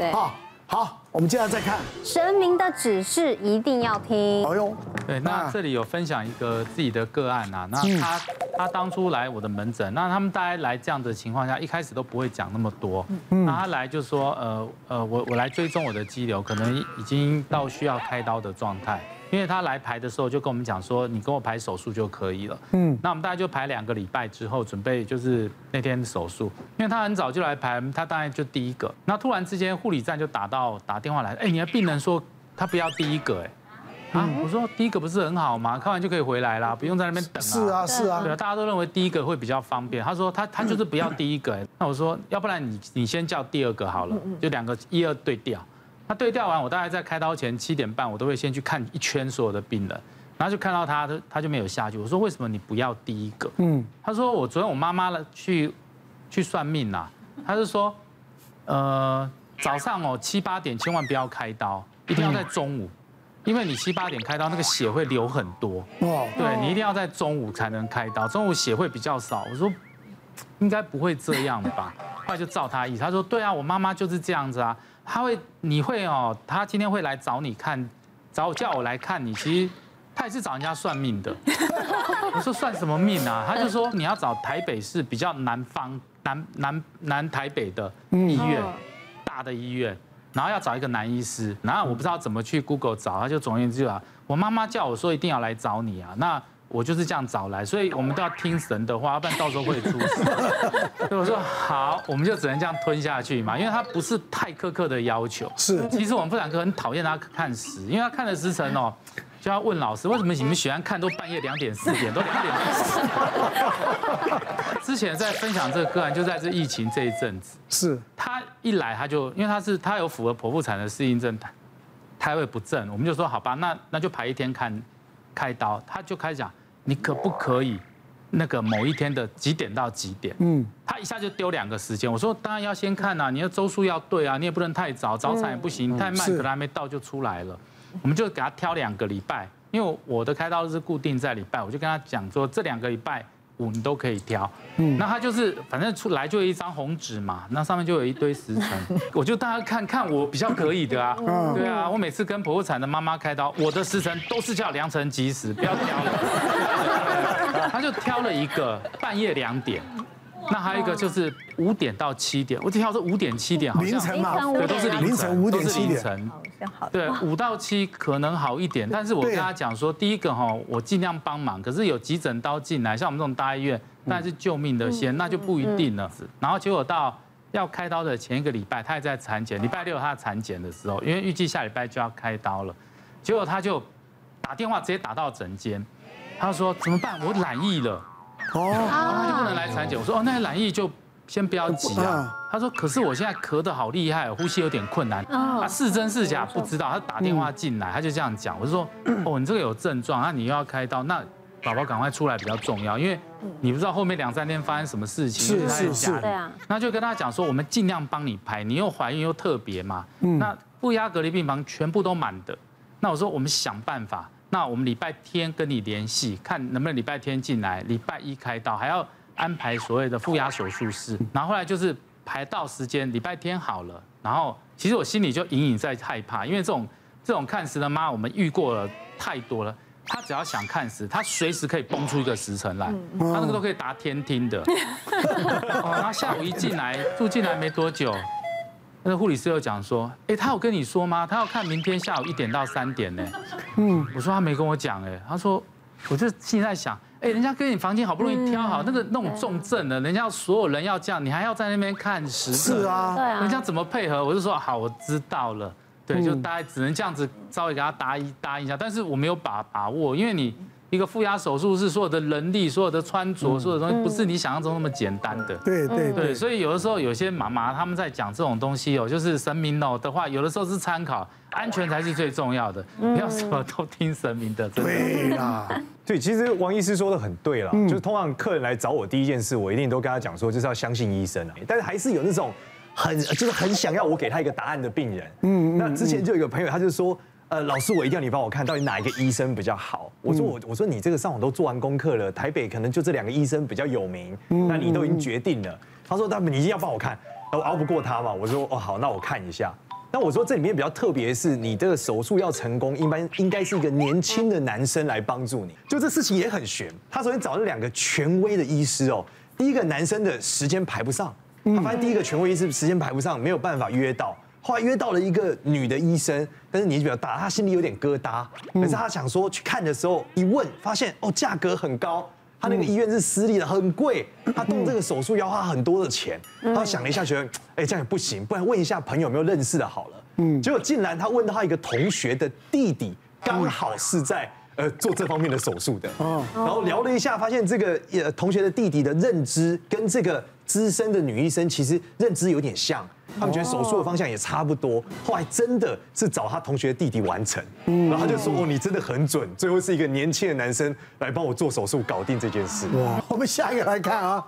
对，好，好，我们接下来再看。神明的指示一定要听。哎呦，对，那这里有分享一个自己的个案啊，那他他当初来我的门诊，那他们大家来这样的情况下，一开始都不会讲那么多，那他来就说，呃呃，我我来追踪我的肌瘤，可能已经到需要开刀的状态。因为他来排的时候就跟我们讲说，你跟我排手术就可以了。嗯，那我们大概就排两个礼拜之后准备就是那天手术。因为他很早就来排，他大概就第一个。那突然之间护理站就打到打电话来，哎，你的病人说他不要第一个，哎，啊，我说第一个不是很好吗？看完就可以回来啦，不用在那边等啊。是啊，是啊。对啊，大家都认为第一个会比较方便。他说他他就是不要第一个，哎，那我说要不然你你先叫第二个好了，就两个一二对调。他对调完，我大概在开刀前七点半，我都会先去看一圈所有的病人，然后就看到他，他他就没有下去。我说为什么你不要第一个？嗯，他说我昨天我妈妈了去去算命呐，他就说，呃早上哦七八点千万不要开刀，一定要在中午，因为你七八点开刀那个血会流很多，哇，对你一定要在中午才能开刀，中午血会比较少。我说应该不会这样吧？后来就照他意思，他说对啊，我妈妈就是这样子啊。他会，你会哦，他今天会来找你看，找叫我来看你。其实他也是找人家算命的。我说算什么命啊？他就说你要找台北市比较南方、南南南台北的医院，大的医院，然后要找一个男医师。然后我不知道怎么去 Google 找，他就总而言之啊，我妈妈叫我说一定要来找你啊。那我就是这样找来，所以我们都要听神的话，要不然到时候会出事。所以我说好，我们就只能这样吞下去嘛，因为他不是太苛刻的要求。是，其实我们妇产科很讨厌他看时，因为他看了时辰哦，就要问老师为什么你们喜欢看都半夜两点四点都两点四点。之前在分享这个个案，就在这疫情这一阵子，是他一来他就因为他是他有符合剖腹产的适应症，胎位不正，我们就说好吧，那那就排一天看开刀，他就开始讲。你可不可以那个某一天的几点到几点？嗯，他一下就丢两个时间。我说当然要先看呐，你的周数要对啊，你也不能太早，早产也不行，太慢可能还没到就出来了。我们就给他挑两个礼拜，因为我的开刀是固定在礼拜，我就跟他讲说这两个礼拜。五你都可以挑，嗯，那他就是反正出来就有一张红纸嘛，那上面就有一堆时辰，我就大家看看我比较可以的啊，对啊，我每次跟剖腹产的妈妈开刀，我的时辰都是叫良辰吉时，不要挑了，他就挑了一个半夜两点。那还有一个就是五点到七点，我挑是五点七点，好像凌晨嘛，对，都是凌晨，都是凌晨，对，五到七可能好一点，但是我跟他讲说，第一个哈，我尽量帮忙，可是有急诊刀进来，像我们这种大医院，那是救命的先，那就不一定了。然后结果到要开刀的前一个礼拜，他也在产检，礼拜六他产检的时候，因为预计下礼拜就要开刀了，结果他就打电话直接打到诊间，他说怎么办？我染疫了。哦，他就不能来产检。我说哦，那染疫就先不要急啊。他说，可是我现在咳得好厉害，呼吸有点困难。啊，是真是假不知道。他打电话进来，他就这样讲。我就说哦，你这个有症状，那你又要开刀，那宝宝赶快出来比较重要，因为你不知道后面两三天发生什么事情。是是是，对啊。那就跟他讲说，我们尽量帮你排，你又怀孕又特别嘛。那负压隔离病房全部都满的。那我说我们想办法。那我们礼拜天跟你联系，看能不能礼拜天进来，礼拜一开刀，还要安排所谓的负压手术室。然后后来就是排到时间，礼拜天好了。然后其实我心里就隐隐在害怕，因为这种这种看时的妈，我们遇过了太多了。他只要想看时，他随时可以崩出一个时辰来，他那个都可以答天听的。然后下午一进来住进来没多久。那个护理师又讲说，哎，他有跟你说吗？他要看明天下午一点到三点呢。嗯，我说他没跟我讲，哎，他说，我就心里在想，哎，人家跟你房间好不容易挑好，那个那种重症的，人家所有人要这样，你还要在那边看时。是啊，对啊，人家怎么配合？我就说好，我知道了，对，就大概只能这样子稍微给他答一答应一下，但是我没有把把握，因为你。一个负压手术是所有的人力、所有的穿着、所有的东西，不是你想象中那么简单的。对对对，所以有的时候有些妈妈他们在讲这种东西哦，就是神明哦的话，有的时候是参考，安全才是最重要的，不要什么都听神明的。对啦，对，其实王医师说的很对啦，就是通常客人来找我第一件事，我一定都跟他讲说，就是要相信医生啊。但是还是有那种很就是很想要我给他一个答案的病人。嗯，那之前就有一个朋友，他就说。呃，老师，我一定要你帮我看到底哪一个医生比较好。我说我我说你这个上网都做完功课了，台北可能就这两个医生比较有名，那你都已经决定了。他说他们你一定要帮我看，我熬不过他嘛。我说哦好，那我看一下。那我说这里面比较特别的是，你这个手术要成功，一般应该是一个年轻的男生来帮助你。就这事情也很悬，他首先找了两个权威的医师哦。第一个男生的时间排不上，他发现第一个权威医师时间排不上，没有办法约到。后来约到了一个女的医生，但是年纪比较大，她心里有点疙瘩。可是她想说去看的时候，一问发现哦，价格很高。她那个医院是私立的，很贵。她动这个手术要花很多的钱。她想了一下，觉得哎，这样也不行，不然问一下朋友有没有认识的好了。嗯，结果竟然她问到她一个同学的弟弟，刚好是在呃做这方面的手术的。哦，然后聊了一下，发现这个呃同学的弟弟的认知跟这个资深的女医生其实认知有点像。他们觉得手术的方向也差不多，后来真的是找他同学的弟弟完成，然后他就说：“哦，你真的很准。”最后是一个年轻的男生来帮我做手术，搞定这件事。哇！我们下一个来看啊，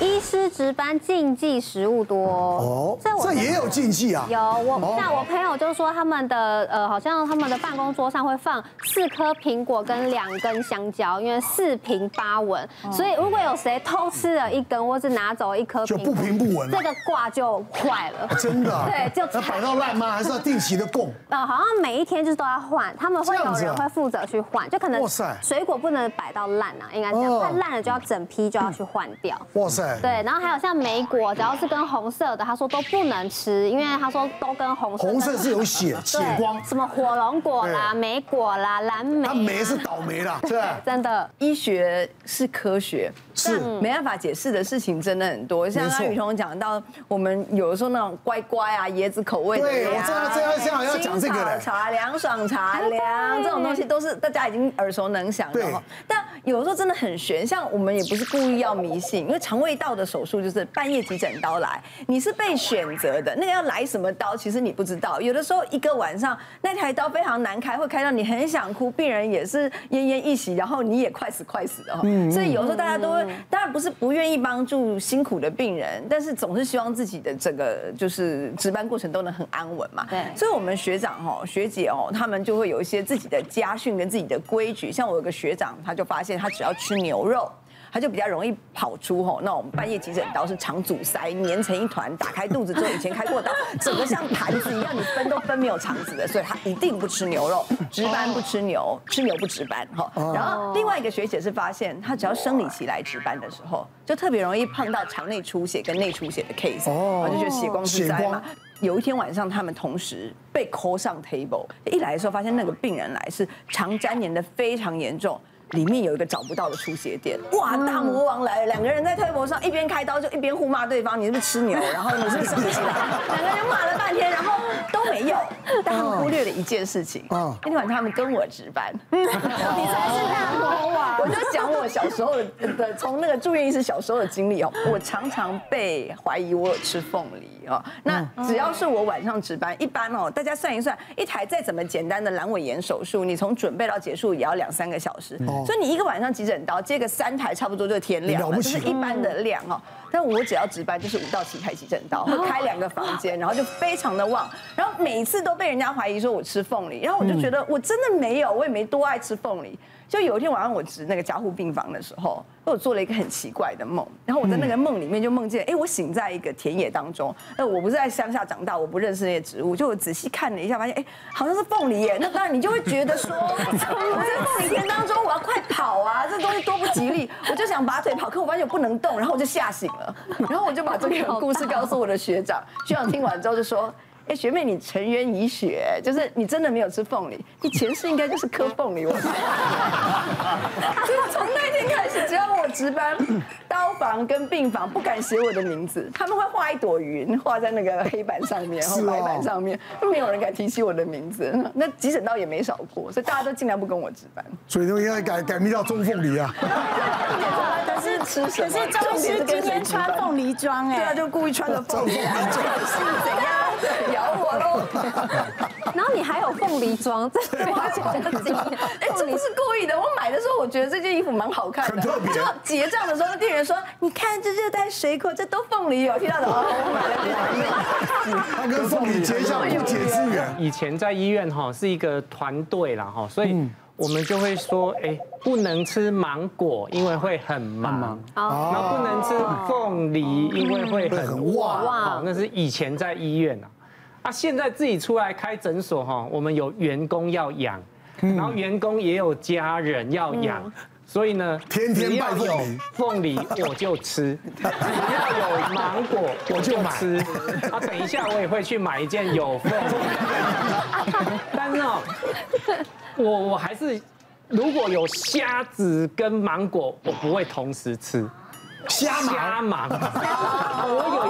医师值班禁忌食物多哦，这也有禁忌啊。有我那我朋友就说他们的呃，好像他们的办公桌上会放四颗苹果跟两根香蕉，因为四平八稳，所以如果有谁偷吃了一根或是拿走一颗，就不平不稳，这个卦就坏了。真的？对，就要摆到烂吗？还是要定期的供？呃，好像每一天就是都要换，他们会有人会负责去换，就可能水果不能摆到烂啊，应该这样，太烂了就要整批就要去换掉。哇塞！对，然后还有像莓果，只要是跟红色的，他说都不能吃，因为他说都跟红色。红色是有血 血光，什么火龙果啦、莓果啦、蓝莓。它莓是倒霉啦，对，真的。医学是科学，是没办法解释的事情真的很多。像刚刚雨桐讲到，我们有的时候那种。乖乖啊，椰子口味的对，我正要正要正要要讲这个嘞。茶凉爽茶凉这种东西都是大家已经耳熟能详的哈。但有时候真的很悬，像我们也不是故意要迷信，因为肠胃道的手术就是半夜急诊刀来，你是被选择的，那个要来什么刀，其实你不知道。有的时候一个晚上那台刀非常难开，会开到你很想哭，病人也是奄奄一息，然后你也快死快死的哈。所以有时候大家都会，当然不是不愿意帮助辛苦的病人，但是总是希望自己的整个就是。值班过程都能很安稳嘛？对，所以我们学长哦、学姐哦，他们就会有一些自己的家训跟自己的规矩。像我有个学长，他就发现他只要吃牛肉。他就比较容易跑出吼，那我们半夜急诊刀是肠阻塞，粘成一团，打开肚子之后，以前开过刀，整个像盘子一样，你分都分没有肠子的，所以他一定不吃牛肉，值班不吃牛，吃牛不值班哈。然后另外一个学姐是发现，她只要生理期来值班的时候，就特别容易碰到肠内出血跟内出血的 case，哦，就觉得血光之灾嘛。有一天晚上，他们同时被 call 上 table，一来的时候发现那个病人来是肠粘连的非常严重。里面有一个找不到的出血点，哇！大魔王来了，两个人在推磨上一边开刀就一边互骂对方，你是不是吃牛？然后你是不是生气了？两个人骂了半天，然后都没有，但他们忽略了一件事情。那天晚上他们跟我值班，你才是大魔王。我就讲我小时候的，从那个住院医师小时候的经历哦，我常常被怀疑我有吃凤梨哦。那只要是我晚上值班，一般哦，大家算一算，一台再怎么简单的阑尾炎手术，你从准备到结束也要两三个小时。所以你一个晚上急诊刀接个三台，差不多就天亮了，就是一般的量哦。但我只要值班就是五到七台急诊刀，会开两个房间，然后就非常的旺，然后每次都被人家怀疑说我吃凤梨，然后我就觉得我真的没有，我也没多爱吃凤梨。就有一天晚上我值那个加护病房的时候，我做了一个很奇怪的梦，然后我在那个梦里面就梦见，哎，我醒在一个田野当中，那我不是在乡下长大，我不认识那些植物，就我仔细看了一下，发现哎，好像是凤梨耶。那当然你就会觉得说，我在凤梨田当中，我要啊，这东西多不吉利，我就想拔腿跑，可我发现我不能动，然后我就吓醒了，然后我就把这个故事告诉我的学长，学长听完之后就说。哎，学妹，你沉冤已雪，就是你真的没有吃凤梨，你前世应该就是磕凤梨。我从那天开始，只要我值班，刀房跟病房不敢写我的名字，他们会画一朵云，画在那个黑板上面，然后白板上面，没有人敢提起我的名字。那急诊刀也没少过，所以大家都尽量不跟我值班。所以都应该改改名叫钟凤梨啊。可是吃什么？可是钟师今天穿凤梨装哎，对啊，就故意穿个凤梨 装，是怎样？咬我喽！然后你还有凤梨装，这是花钱的经验。哎，这不是故意的。我买的时候，我觉得这件衣服蛮好看的。就结账的时候，店员说：“你看这热带水果，这都凤梨有。”听到的哦，我买了。他跟凤梨结下不解之缘。以前在医院哈是一个团队啦哈，所以我们就会说：“哎，不能吃芒果，因为会很忙；然后不能吃凤梨，因为会很旺。”那是以前在医院啊。啊，现在自己出来开诊所哈，我们有员工要养，然后员工也有家人要养，所以呢，天天拜凤梨，凤梨我就吃，只要有芒果我就吃。啊，等一下我也会去买一件有凤梨，但是哦，我我还是如果有虾子跟芒果，我不会同时吃。瞎忙，我有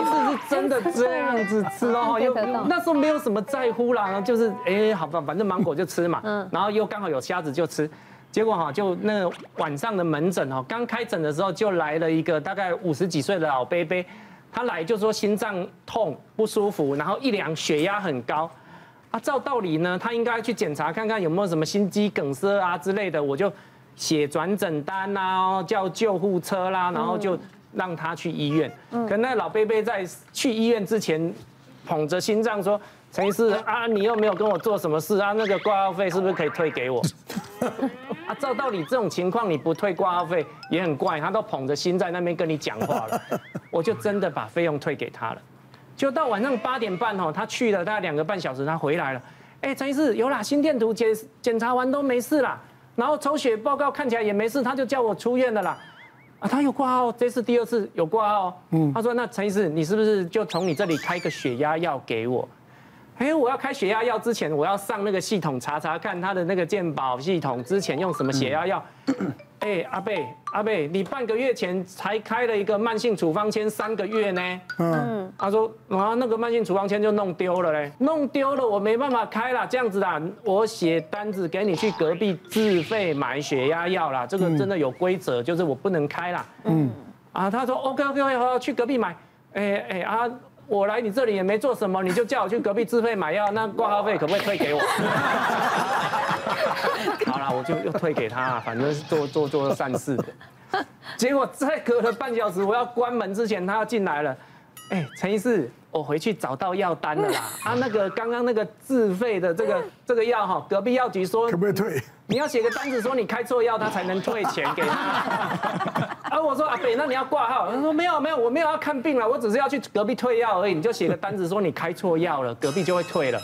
的这样子吃哦，又那时候没有什么在乎啦，就是哎，好吧，反正芒果就吃嘛，嗯，然后又刚好有虾子就吃，结果哈，就那晚上的门诊哦，刚开诊的时候就来了一个大概五十几岁的老伯伯，他来就说心脏痛不舒服，然后一量血压很高，啊，照道理呢，他应该去检查看看有没有什么心肌梗塞啊之类的，我就。写转诊单啊，叫救护车啦，然后就让他去医院。可那老贝贝在去医院之前，捧着心脏说：“陈医师啊，你又没有跟我做什么事啊，那个挂号费是不是可以退给我？” 啊，照道理这种情况你不退挂号费也很怪，他都捧着心在那边跟你讲话了，我就真的把费用退给他了。就到晚上八点半哦，他去了大概两个半小时，他回来了。哎，陈医师有啦，心电图检检查完都没事啦。然后抽血报告看起来也没事，他就叫我出院了啦。啊，他有挂号，这次第二次有挂号。嗯，他说：“那陈医师，你是不是就从你这里开个血压药给我？”哎，我要开血压药之前，我要上那个系统查查看他的那个健保系统之前用什么血压药。哎，阿贝，阿贝，你半个月前才开了一个慢性处方签三个月呢。嗯，他说啊，那个慢性处方签就弄丢了嘞，弄丢了我没办法开了，这样子啦，我写单子给你去隔壁自费买血压药啦，这个真的有规则，就是我不能开啦。嗯，啊，他说 OK OK OK，好，去隔壁买。哎哎啊。我来你这里也没做什么，你就叫我去隔壁自费买药，那挂号费可不可以退给我？就又退给他，反正是做做做善事的。结果再隔了半小时，我要关门之前，他要进来了。哎，陈医师，我回去找到药单了啦。啊，那个刚刚那个自费的这个这个药哈，隔壁药局说可不可以退？你要写个单子说你开错药，他才能退钱给他。啊，我说阿北，那你要挂号？他说没有没有，我没有要看病了，我只是要去隔壁退药而已。你就写个单子说你开错药了，隔壁就会退了。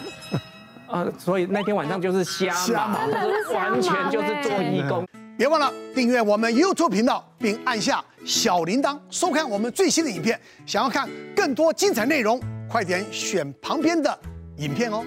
啊，所以那天晚上就是瞎忙，完全就是做义工。别忘了订阅我们 YouTube 频道，并按下小铃铛，收看我们最新的影片。想要看更多精彩内容，快点选旁边的影片哦。